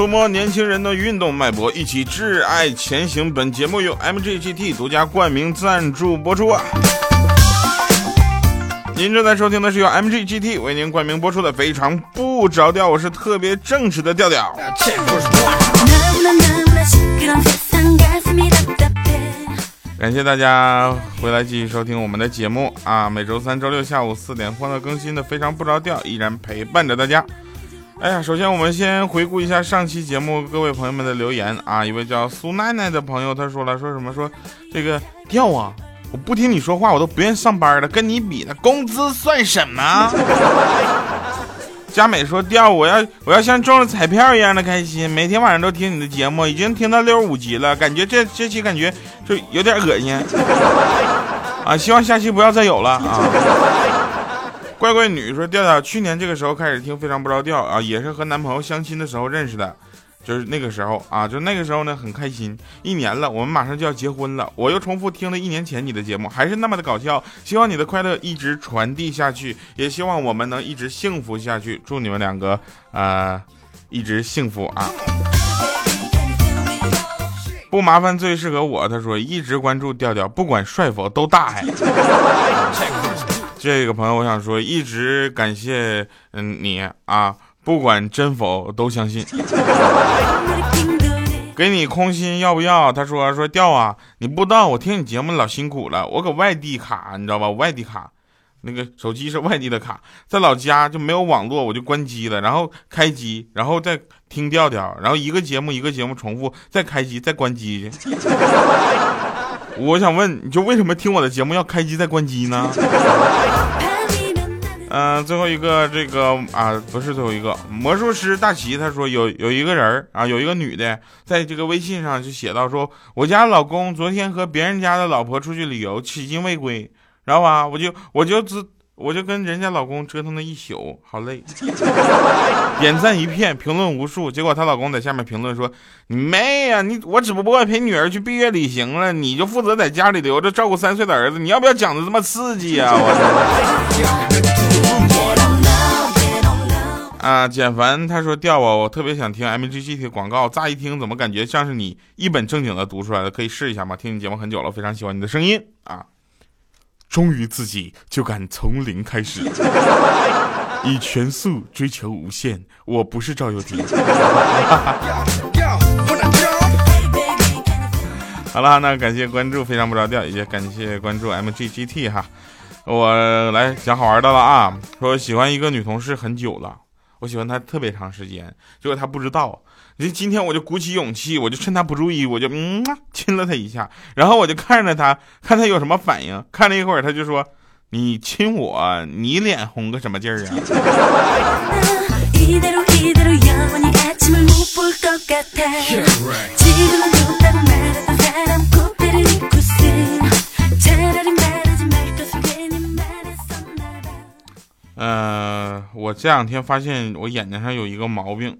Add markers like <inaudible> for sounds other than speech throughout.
触摸年轻人的运动脉搏，一起挚爱前行。本节目由 MGGT 独家冠名赞助播出啊！您正在收听的是由 MGGT 为您冠名播出的《非常不着调》，我是特别正直的调调。感谢大家回来继续收听我们的节目啊！每周三、周六下午四点欢乐更新的《非常不着调》依然陪伴着大家。哎呀，首先我们先回顾一下上期节目各位朋友们的留言啊。一位叫苏奈奈的朋友他说了，说什么说这个调啊，我不听你说话我都不愿意上班了，跟你比那，工资算什么？<laughs> 佳美说调，我要我要像中了彩票一样的开心，每天晚上都听你的节目，已经听到六十五集了，感觉这这期感觉就有点恶心啊，希望下期不要再有了啊。乖乖女说：“调调，去年这个时候开始听，非常不着调啊，也是和男朋友相亲的时候认识的，就是那个时候啊，就那个时候呢很开心。一年了，我们马上就要结婚了，我又重复听了一年前你的节目，还是那么的搞笑。希望你的快乐一直传递下去，也希望我们能一直幸福下去。祝你们两个啊一直幸福啊！<laughs> 不麻烦最适合我。他说一直关注调调，不管帅否都大爱。”这个朋友，我想说，一直感谢嗯你啊，不管真否都相信。<laughs> 给你空心要不要？他说说调啊，你不知道我听你节目老辛苦了，我搁外地卡，你知道吧？我外地卡，那个手机是外地的卡，在老家就没有网络，我就关机了，然后开机，然后再听调调，然后一个节目一个节目重复，再开机再关机。我想问，你就为什么听我的节目要开机再关机呢？<laughs> 嗯，最后一个这个啊，不是最后一个魔术师大齐，他说有有一个人啊，有一个女的，在这个微信上就写到说，我家老公昨天和别人家的老婆出去旅游，迄今未归，然后啊？我就我就知。我就跟人家老公折腾了一宿，好累。<laughs> 点赞一片，评论无数。结果她老公在下面评论说：“你妹呀，你我只不过陪女儿去毕业旅行了，你就负责在家里留着照顾三岁的儿子。你要不要讲的这么刺激啊？”我啊，简凡他说调啊，我特别想听 MGT 广告，乍一听怎么感觉像是你一本正经的读出来的？可以试一下吗？听你节目很久了，非常喜欢你的声音啊。忠于自己，就敢从零开始，以全速追求无限。我不是赵又廷。<laughs> 好了，那感谢关注，非常不着调，也感谢关注 MGGT 哈。我来讲好玩的了啊，说喜欢一个女同事很久了，我喜欢她特别长时间，结果她不知道。今天我就鼓起勇气，我就趁他不注意，我就嗯亲了他一下，然后我就看着他，看他有什么反应。看了一会儿，他就说：“你亲我，你脸红个什么劲儿啊？”嗯，我这两天发现我眼睛上有一个毛病。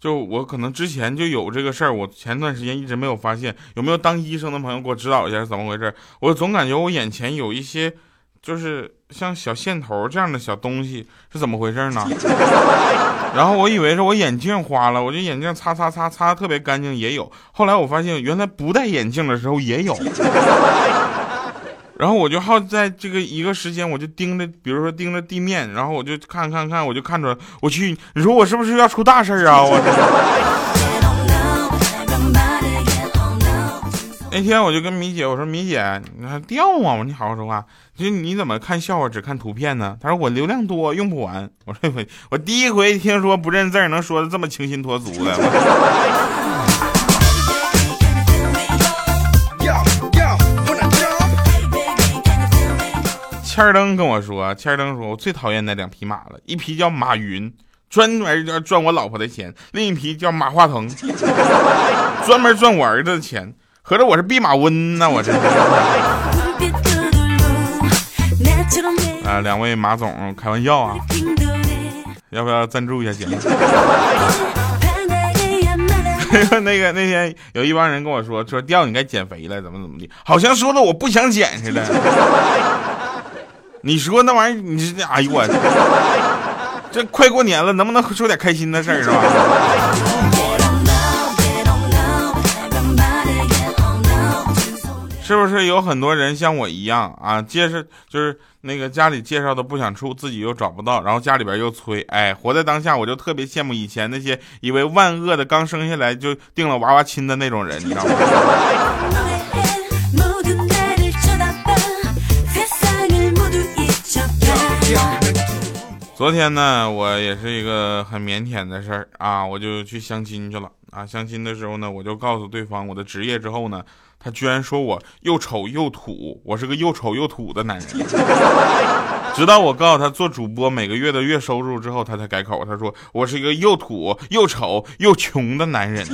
就我可能之前就有这个事儿，我前段时间一直没有发现，有没有当医生的朋友给我指导一下是怎么回事？我总感觉我眼前有一些，就是像小线头这样的小东西，是怎么回事呢？<laughs> 然后我以为是我眼镜花了，我就眼镜擦擦擦擦的特别干净，也有。后来我发现原来不戴眼镜的时候也有。然后我就好在这个一个时间，我就盯着，比如说盯着地面，然后我就看看看，我就看出来，我去，你说我是不是要出大事啊？<laughs> 我那天我就跟米姐我说，米姐，你还掉啊？我说你好好说话，就你怎么看笑话只看图片呢？她说我流量多，用不完。我说我我第一回听说不认字能说的这么清新脱俗的。<laughs> 千儿登跟我说，千儿登说，我最讨厌那两匹马了，一匹叫马云，专门赚我老婆的钱；另一匹叫马化腾，<laughs> 专门赚我儿子的钱。合着我是弼马温呢，我这。啊，两位马总，开玩笑啊，要不要赞助一下节目？<laughs> 那个那天有一帮人跟我说说调你该减肥了，怎么怎么的，好像说的我不想减似的。你说那玩意儿，你这哎呦我，<laughs> 这快过年了，能不能说点开心的事儿是吧？是不是有很多人像我一样啊？介绍就是那个家里介绍的不想处，自己又找不到，然后家里边又催，哎，活在当下，我就特别羡慕以前那些以为万恶的刚生下来就定了娃娃亲的那种人，你知道吗？<laughs> 昨天呢，我也是一个很腼腆的事儿啊，我就去相亲去了啊。相亲的时候呢，我就告诉对方我的职业之后呢。他居然说我又丑又土，我是个又丑又土的男人。<laughs> 直到我告诉他做主播每个月的月收入之后，他才改口。他说我是一个又土又丑又穷的男人。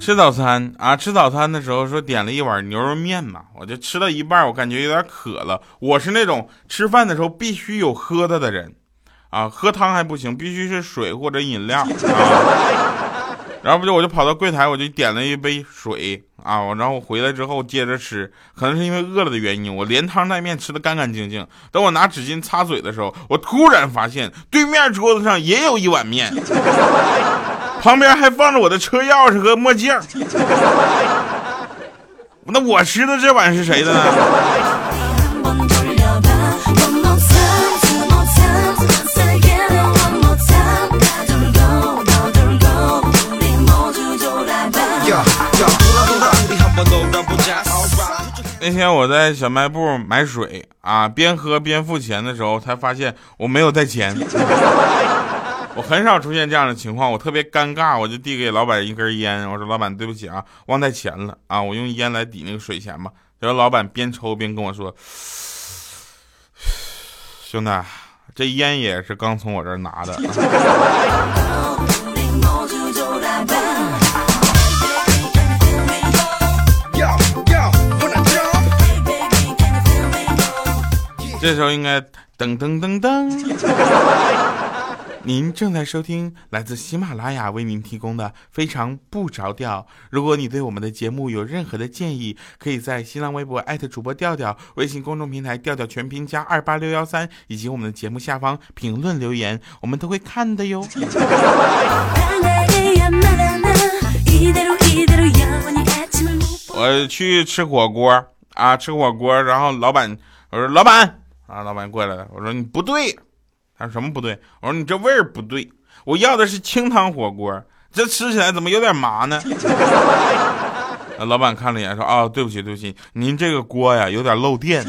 吃早餐啊！吃早餐的时候说点了一碗牛肉面嘛，我就吃到一半，我感觉有点渴了。我是那种吃饭的时候必须有喝的的人，啊，喝汤还不行，必须是水或者饮料。然后不就我就跑到柜台，我就点了一杯水啊，然后我回来之后接着吃，可能是因为饿了的原因，我连汤带面吃的干干净净。等我拿纸巾擦嘴的时候，我突然发现对面桌子上也有一碗面。<laughs> 旁边还放着我的车钥匙和墨镜，<laughs> 那我吃的这碗是谁的呢？那天我在小卖部买水啊，边喝边付钱的时候，才发现我没有带钱。<laughs> 我很少出现这样的情况，我特别尴尬，我就递给老板一根烟，我说：“老板，对不起啊，忘带钱了啊，我用烟来抵那个水钱吧。”然后老板边抽边跟我说：“ <sighs> 兄弟，这烟也是刚从我这儿拿的。<laughs> ”这时候应该噔噔噔噔。<laughs> 您正在收听来自喜马拉雅为您提供的非常不着调。如果你对我们的节目有任何的建议，可以在新浪微博艾特主播调调，微信公众平台调调全拼加二八六幺三，以及我们的节目下方评论留言，我们都会看的哟。我去吃火锅啊，吃火锅，然后老板，我说老板啊，老板过来了，我说你不对。他说什么不对？我说你这味儿不对，我要的是清汤火锅，这吃起来怎么有点麻呢？<laughs> 老板看了一眼说：“啊，对不起，对不起，您这个锅呀有点漏电。”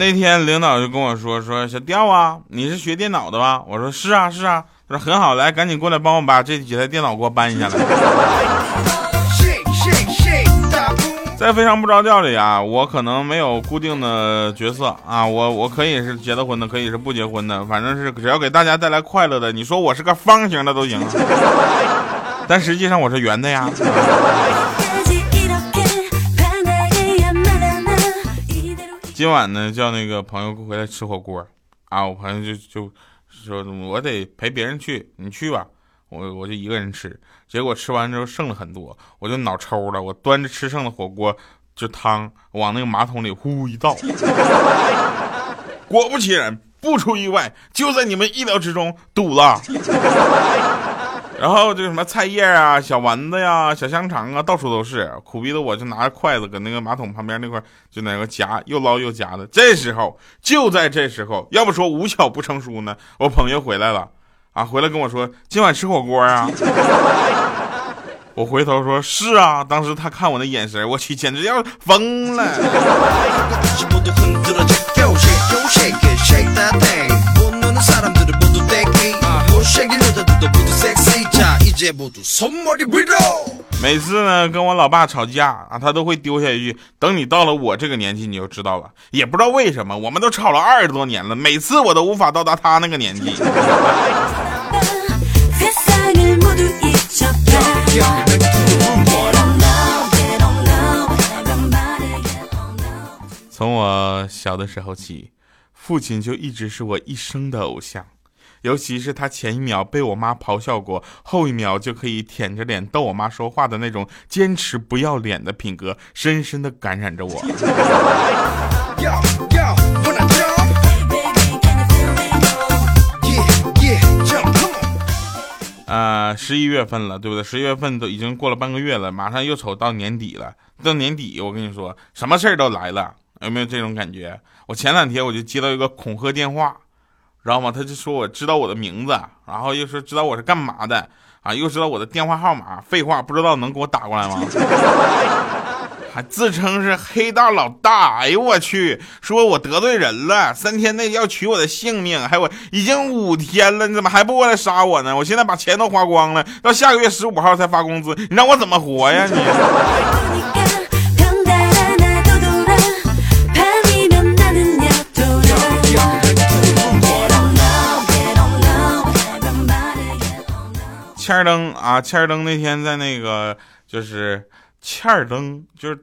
那天领导就跟我说说小调啊，你是学电脑的吧？我说是啊是啊。他说很好，来赶紧过来帮我把这几台电脑给我搬下来。在非常不着调里啊，我可能没有固定的角色啊，我我可以是结了婚的，可以是不结婚的，反正是只要给大家带来快乐的。你说我是个方形的都行，但实际上我是圆的呀。今晚呢，叫那个朋友回来吃火锅，啊，我朋友就就说，我得陪别人去，你去吧，我我就一个人吃。结果吃完之后剩了很多，我就脑抽了，我端着吃剩的火锅就汤往那个马桶里呼一倒，<laughs> 果不其然，不出意外，就在你们意料之中堵了。然后这什么菜叶啊、小丸子呀、小香肠啊，到处都是。苦逼的我就拿着筷子搁那个马桶旁边那块就那个夹，又捞又夹的。这时候就在这时候，要不说无巧不成书呢，我朋友回来了。啊，回来跟我说今晚吃火锅啊。我回头说是啊，当时他看我那眼神，我去，简直要疯了。每次呢跟我老爸吵架啊，他都会丢下一句：“等你到了我这个年纪，你就知道了。”也不知道为什么，我们都吵了二十多年了，每次我都无法到达他那个年纪。<laughs> 从我小的时候起，父亲就一直是我一生的偶像。尤其是他前一秒被我妈咆哮过，后一秒就可以舔着脸逗我妈说话的那种坚持不要脸的品格，深深的感染着我。<laughs> 啊，十一月份了，对不对？十一月份都已经过了半个月了，马上又瞅到年底了。到年底，我跟你说，什么事儿都来了，有没有这种感觉？我前两天我就接到一个恐吓电话。知道吗？他就说我知道我的名字，然后又说知道我是干嘛的啊，又知道我的电话号码。废话，不知道能给我打过来吗？<laughs> 还自称是黑道老大。哎呦我去！说我得罪人了，三天内要取我的性命。还我已经五天了，你怎么还不过来杀我呢？我现在把钱都花光了，到下个月十五号才发工资，你让我怎么活呀你？<laughs> 欠儿登啊，欠儿登那天在那个就是欠儿登，就是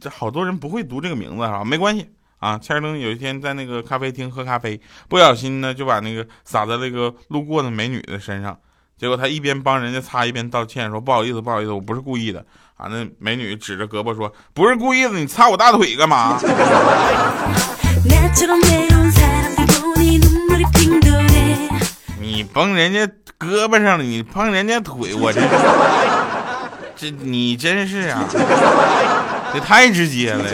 这好多人不会读这个名字啊，没关系啊。欠儿登有一天在那个咖啡厅喝咖啡，不小心呢就把那个洒在那个路过的美女的身上，结果他一边帮人家擦一边道歉说不好意思不好意思，我不是故意的啊。那美女指着胳膊说不是故意的，你擦我大腿干嘛？<laughs> <laughs> 你崩人家。胳膊上了，你碰人家腿，我这这你真是啊，这太直接了。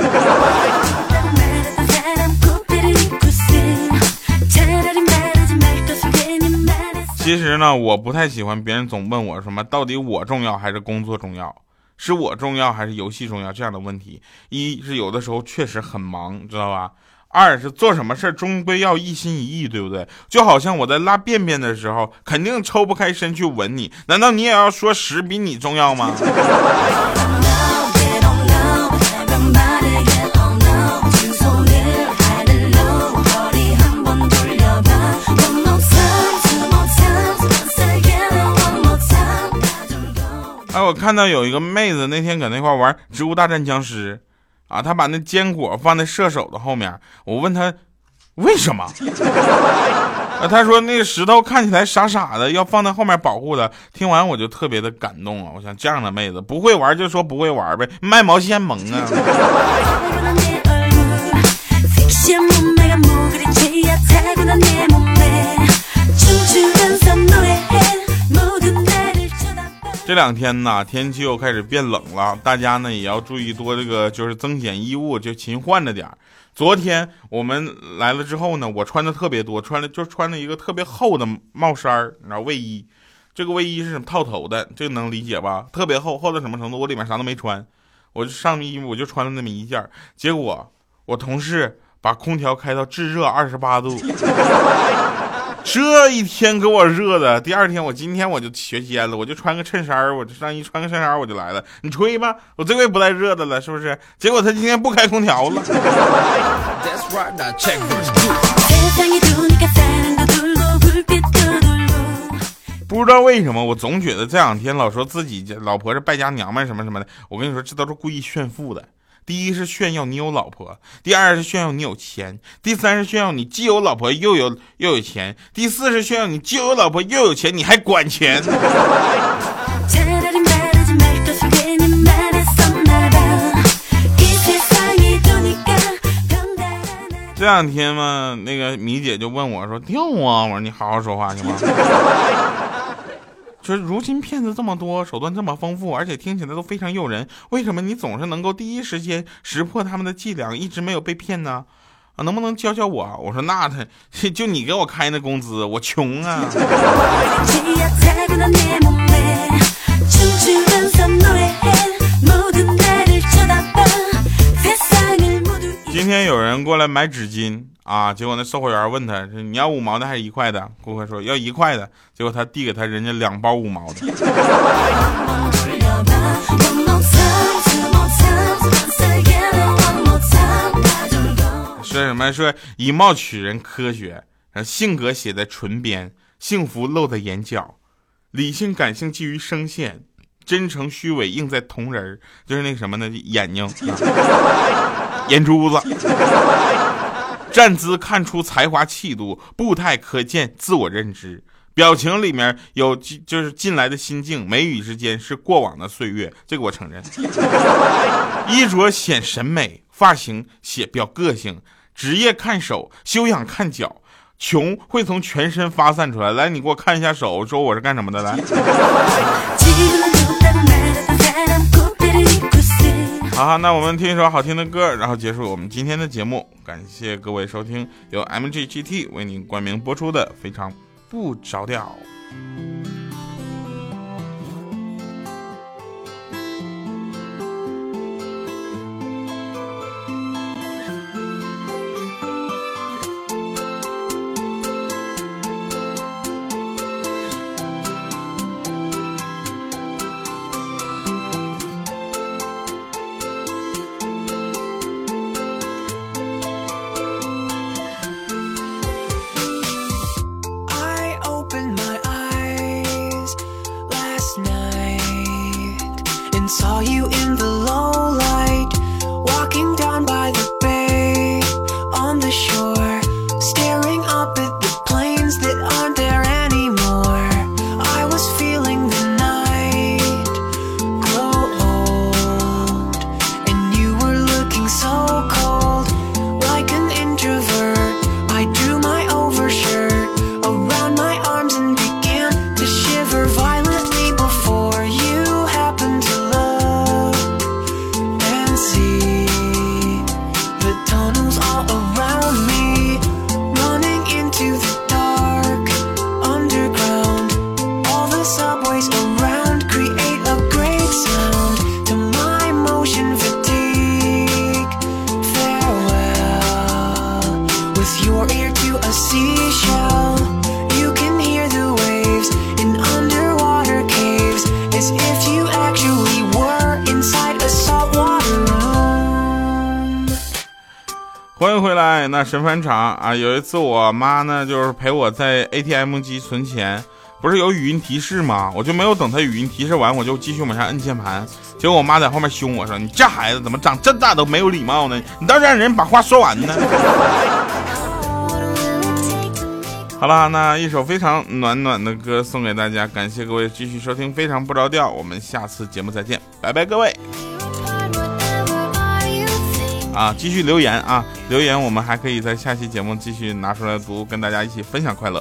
其实呢，我不太喜欢别人总问我什么，到底我重要还是工作重要，是我重要还是游戏重要这样的问题。一是有的时候确实很忙，知道吧？二是做什么事儿终归要一心一意，对不对？就好像我在拉便便的时候，肯定抽不开身去吻你，难道你也要说屎比你重要吗？<laughs> 哎，我看到有一个妹子那天搁那块玩《植物大战僵尸》。啊，他把那坚果放在射手的后面。我问他为什么？<laughs> 啊，他说那个石头看起来傻傻的，要放在后面保护的。听完我就特别的感动啊！我想这样的妹子不会玩就说不会玩呗，卖毛线萌啊！<laughs> 这两天呢，天气又开始变冷了，大家呢也要注意多这个，就是增减衣物，就勤换着点儿昨天我们来了之后呢，我穿的特别多，穿了就穿了一个特别厚的帽衫儿，你知道卫衣，这个卫衣是什么套头的，这个能理解吧？特别厚，厚到什么程度？我里面啥都没穿，我就上衣我就穿了那么一件结果我同事把空调开到炙热二十八度。这一天给我热的，第二天我今天我就学尖了，我就穿个衬衫我就上衣穿个衬衫我就来了。你吹吧，我这回不带热的了，是不是？结果他今天不开空调了。<laughs> 不知道为什么，我总觉得这两天老说自己老婆是败家娘们什么什么的，我跟你说，这都是故意炫富的。第一是炫耀你有老婆，第二是炫耀你有钱，第三是炫耀你既有老婆又有又有钱，第四是炫耀你既有老婆又有钱，你还管钱。这两天嘛，那个米姐就问我说：“掉啊！”我说：“你好好说话行吗？”说如今骗子这么多，手段这么丰富，而且听起来都非常诱人，为什么你总是能够第一时间识破他们的伎俩，一直没有被骗呢？啊，能不能教教我？我说那他 <laughs> 就你给我开那工资，我穷啊。今天有人过来买纸巾啊，结果那售货员问他：“你要五毛的还是一块的？”顾客说：“要一块的。”结果他递给他人家两包五毛的。说什么？说以貌取人科学，性格写在唇边，幸福露在眼角，理性感性基于声线，真诚虚伪映在瞳仁就是那个什么呢？眼睛。<laughs> 眼珠子，站姿看出才华气度，步态可见自我认知，表情里面有就是近来的心境，眉宇之间是过往的岁月，这个我承认。衣着显审美，发型显表个性，职业看手，修养看脚，穷会从全身发散出来。来，你给我看一下手，说我是干什么的来。好，那我们听一首好听的歌，然后结束我们今天的节目。感谢各位收听由 MGGT 为您冠名播出的《非常不着调》。欢迎回来，那神返场啊！有一次我妈呢，就是陪我在 ATM 机存钱，不是有语音提示吗？我就没有等她语音提示完，我就继续往下摁键盘。结果我妈在后面凶我说：“你这孩子怎么长这么大都没有礼貌呢？你倒是让人把话说完呢。”好啦，那一首非常暖暖的歌送给大家，感谢各位继续收听《非常不着调》，我们下次节目再见，拜拜，各位。啊，继续留言啊！留言我们还可以在下期节目继续拿出来读，跟大家一起分享快乐。